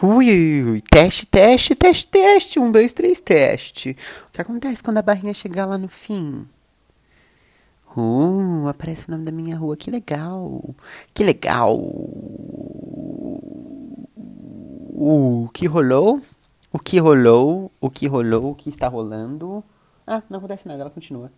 Ui, ui, teste, teste, teste, teste. Um, dois, três, teste. O que acontece quando a barrinha chegar lá no fim? Uh, aparece o nome da minha rua. Que legal. Que legal. Uh, o que rolou? O que rolou? O que rolou? O que está rolando? Ah, não acontece nada, ela continua.